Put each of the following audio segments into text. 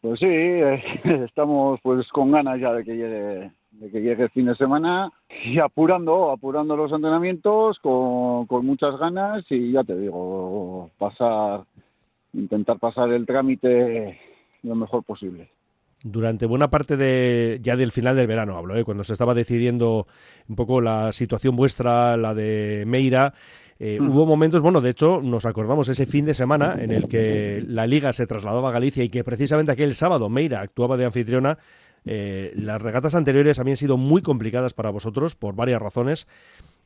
Pues sí, estamos pues con ganas ya de que llegue de que llegue el fin de semana y apurando, apurando los entrenamientos con, con muchas ganas y ya te digo, pasar, intentar pasar el trámite lo mejor posible durante buena parte de ya del final del verano hablo, ¿eh? cuando se estaba decidiendo un poco la situación vuestra, la de Meira, eh, hubo momentos, bueno, de hecho nos acordamos ese fin de semana en el que la liga se trasladaba a Galicia y que precisamente aquel sábado Meira actuaba de anfitriona. Eh, las regatas anteriores habían sido muy complicadas para vosotros por varias razones.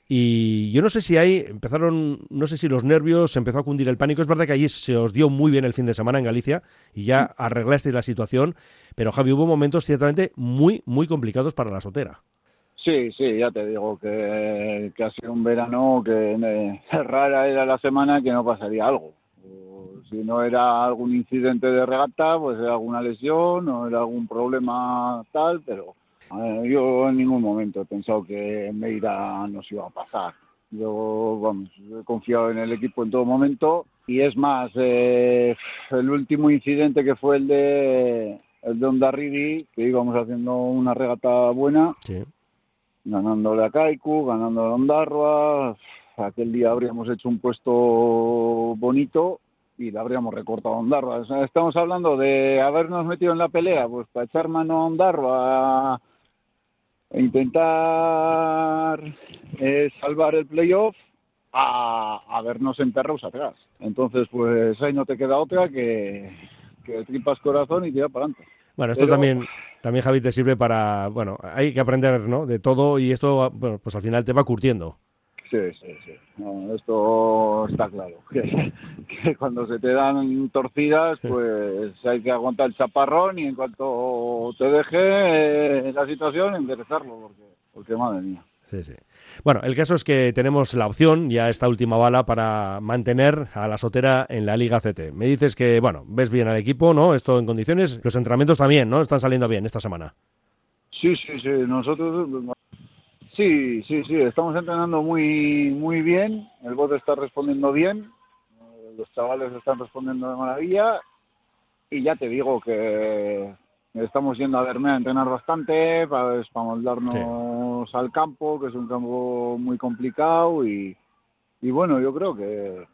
Y yo no sé si ahí empezaron, no sé si los nervios, se empezó a cundir el pánico. Es verdad que allí se os dio muy bien el fin de semana en Galicia y ya mm. arreglasteis la situación, pero Javi, hubo momentos ciertamente muy, muy complicados para la sotera. Sí, sí, ya te digo que, que ha sido un verano que rara era la semana que no pasaría algo. Si no era algún incidente de regata, pues era alguna lesión o era algún problema tal, pero yo en ningún momento he pensado que Meira nos iba a pasar. Yo, vamos, he confiado en el equipo en todo momento y es más, eh, el último incidente que fue el de el de Ondarribi, que íbamos haciendo una regata buena, ganándole a Kaiku, ganándole a Ondarroa, aquel día habríamos hecho un puesto bonito y habríamos recortado a Ondarroa. estamos hablando de habernos metido en la pelea, pues para echar mano a Ondarroa e intentar eh, salvar el playoff a, a vernos enterrados atrás. Entonces, pues ahí no te queda otra que, que tripas corazón y tira para adelante. Bueno, esto también, también, Javi, te sirve para, bueno, hay que aprender, ¿no? De todo y esto, bueno, pues al final te va curtiendo. Sí, sí, sí. esto está claro. Que, cuando se te dan torcidas, pues hay que aguantar el chaparrón y en cuanto te deje eh, la situación, enderezarlo, porque, porque madre mía. Sí, sí. Bueno, el caso es que tenemos la opción, ya esta última bala, para mantener a la sotera en la Liga CT. Me dices que, bueno, ves bien al equipo, ¿no? Esto en condiciones. Los entrenamientos también, ¿no? Están saliendo bien esta semana. Sí, sí, sí. Nosotros Sí, sí, sí, estamos entrenando muy, muy bien, el bote está respondiendo bien, los chavales están respondiendo de maravilla. Y ya te digo que estamos yendo a verme a entrenar bastante para, para moldarnos al campo, que es un campo muy complicado. Y, y bueno, yo creo que,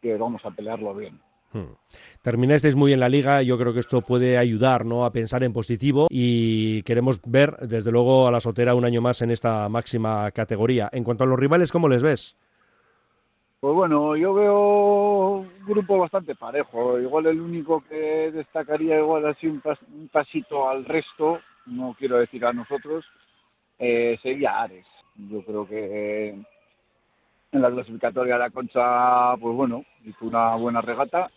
que vamos a pelearlo bien. Hmm. Terminasteis muy en la liga, yo creo que esto puede ayudar ¿no? a pensar en positivo y queremos ver desde luego a la Sotera un año más en esta máxima categoría. En cuanto a los rivales, ¿cómo les ves? Pues bueno, yo veo un grupo bastante parejo. Igual el único que destacaría igual así un, pasito al resto, no quiero decir a nosotros, eh, sería Ares. Yo creo que en la clasificatoria de la Concha, pues bueno, hizo una buena regata,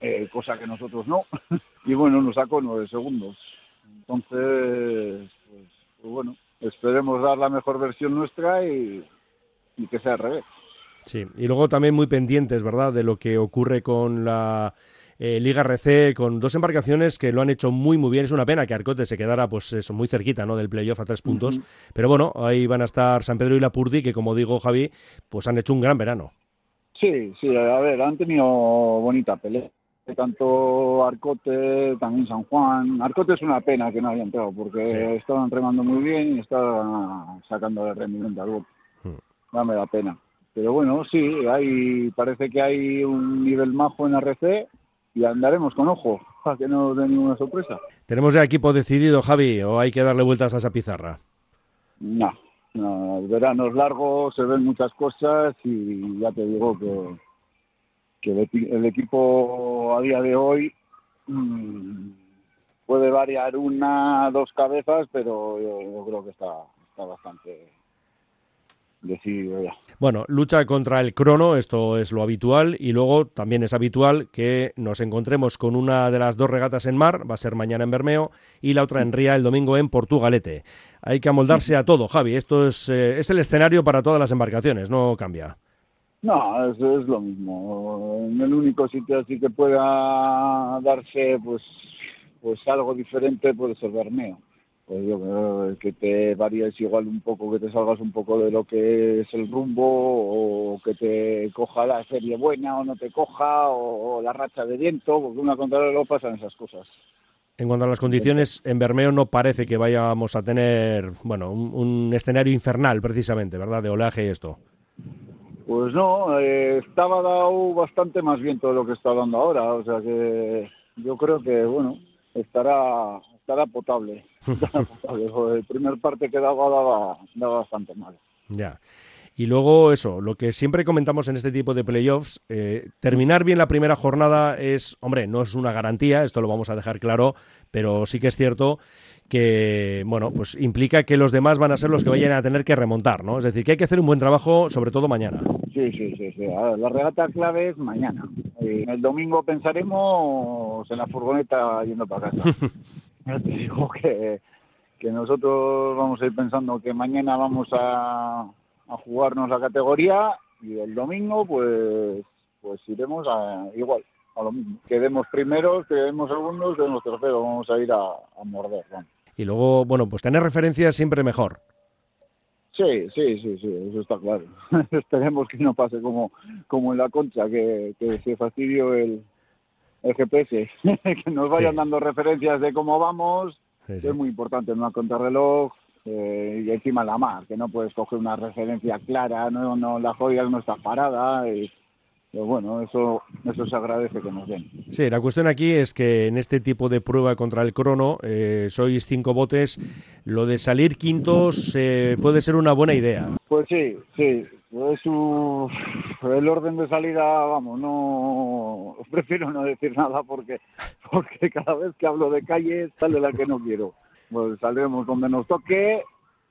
eh, cosa que nosotros no, y bueno, nos sacó nueve segundos. Entonces, pues, pues, bueno, esperemos dar la mejor versión nuestra y, y que sea al revés. Sí, y luego también muy pendientes, ¿verdad?, de lo que ocurre con la eh, Liga RC con dos embarcaciones que lo han hecho muy muy bien. Es una pena que Arcote se quedara pues eso, muy cerquita ¿no? del playoff a tres puntos. Pero bueno, ahí van a estar San Pedro y la Purdi, que como digo Javi, pues han hecho un gran verano. Sí, sí, a ver, han tenido bonita pelea. Tanto Arcote, también San Juan. Arcote es una pena que no haya entrado porque estaban remando muy bien y estaban sacando de rendimiento al bote. Hmm. Dame la pena. Pero bueno, sí, hay, parece que hay un nivel majo en RC y andaremos con ojo para que no dé ninguna sorpresa. ¿Tenemos ya equipo decidido, Javi, o hay que darle vueltas a esa pizarra? No, no, el verano es largo, se ven muchas cosas y ya te digo que, que el, equipo a día de hoy mm, puede variar una, dos cabezas, pero yo, creo que está, está bastante Bueno, lucha contra el crono, esto es lo habitual, y luego también es habitual que nos encontremos con una de las dos regatas en mar, va a ser mañana en Bermeo, y la otra en Ría el domingo en Portugalete. Hay que amoldarse a todo, Javi, esto es, eh, es el escenario para todas las embarcaciones, no cambia. No, es, es lo mismo. En el único sitio así que pueda darse pues, pues algo diferente puede ser Bermeo pues yo creo que te varíes igual un poco, que te salgas un poco de lo que es el rumbo o que te coja la serie buena o no te coja o, la racha de viento, porque una contra lo pasan esas cosas. En cuanto a las condiciones, en Bermeo no parece que vayamos a tener, bueno, un, escenario infernal precisamente, ¿verdad? De oleaje y esto. Pues no, eh, estaba dado bastante más viento de lo que está dando ahora, o sea que yo creo que, bueno, estará estará potable. El primer parte que daba, daba, daba bastante mal. Ya. Y luego eso, lo que siempre comentamos en este tipo de playoffs, eh, terminar bien la primera jornada es, hombre, no es una garantía, esto lo vamos a dejar claro, pero sí que es cierto que, bueno, pues implica que los demás van a ser los que vayan a tener que remontar, ¿no? Es decir, que hay que hacer un buen trabajo, sobre todo mañana. Sí, sí, sí, sí. la regata clave es mañana. el domingo pensaremos en la furgoneta yendo para casa. ya te digo que, que nosotros vamos a ir pensando que mañana vamos a, a jugarnos la categoría y el domingo pues pues iremos a, igual a lo mismo. Quedemos primeros, quedemos segundos, quedemos terceros, vamos a ir a, morder. Y luego, bueno, pues tener referencias siempre mejor. Sí, sí, sí, sí, eso está claro. Esperemos que no pase como, como en la concha, que, que se fastidió el, el GPS, que nos vayan dando referencias de cómo vamos, es muy importante en una contrarreloj eh, y encima la mar, que no puedes coger una referencia clara, no, no la joya no está parada. Y, pero bueno, eso, eso se agradece que nos den. Sí, la cuestión aquí es que en este tipo de prueba contra el crono, eh, sois cinco botes, lo de salir quintos eh, puede ser una buena idea. Pues sí, sí, es el orden de salida, vamos, no prefiero no decir nada porque porque cada vez que hablo de calle sale la que no quiero. Pues saldremos donde nos toque,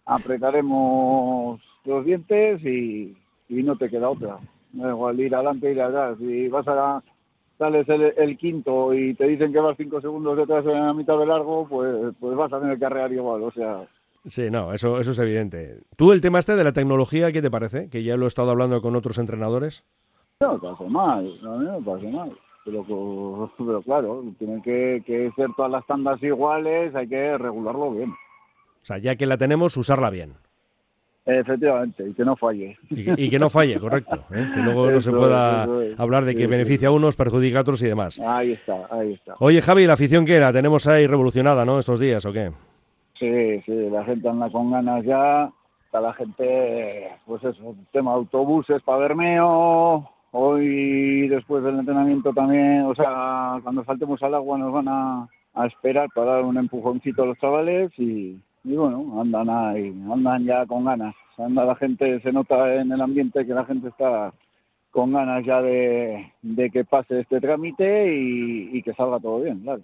apretaremos los dientes y, y no te queda otra. igual ir adelante, ir atrás. Si vas a sales el, quinto y te dicen que vas cinco segundos detrás en la mitad de largo, pues, pues vas a tener que arrear igual. O sea, Sí, no, eso, eso es evidente. ¿Tú el tema este de la tecnología, qué te parece? Que ya lo he estado hablando con otros entrenadores. No parece mal, no me parece mal. Pero, pero claro, tienen que, que ser todas las tandas iguales, hay que regularlo bien. O sea, ya que la tenemos, usarla bien. Efectivamente, y que no falle. Y, que no falle, correcto. ¿eh? Que luego no se pueda hablar de que beneficia a unos, perjudica a otros y demás. Ahí está, ahí está. Oye, Javi, ¿la afición qué era? ¿Tenemos ahí revolucionada, no, estos días o qué? Sí, sí, la gente anda con ganas ya. Está la gente, pues eso, tema autobuses para Bermeo. Hoy, después del entrenamiento también, o sea, cuando saltemos al agua nos van a, esperar para dar un empujoncito a los chavales y, bueno, andan ahí, andan ya con ganas. Anda la gente, se nota en el ambiente que la gente está con ganas ya de, que pase este trámite y, y que salga todo bien, claro.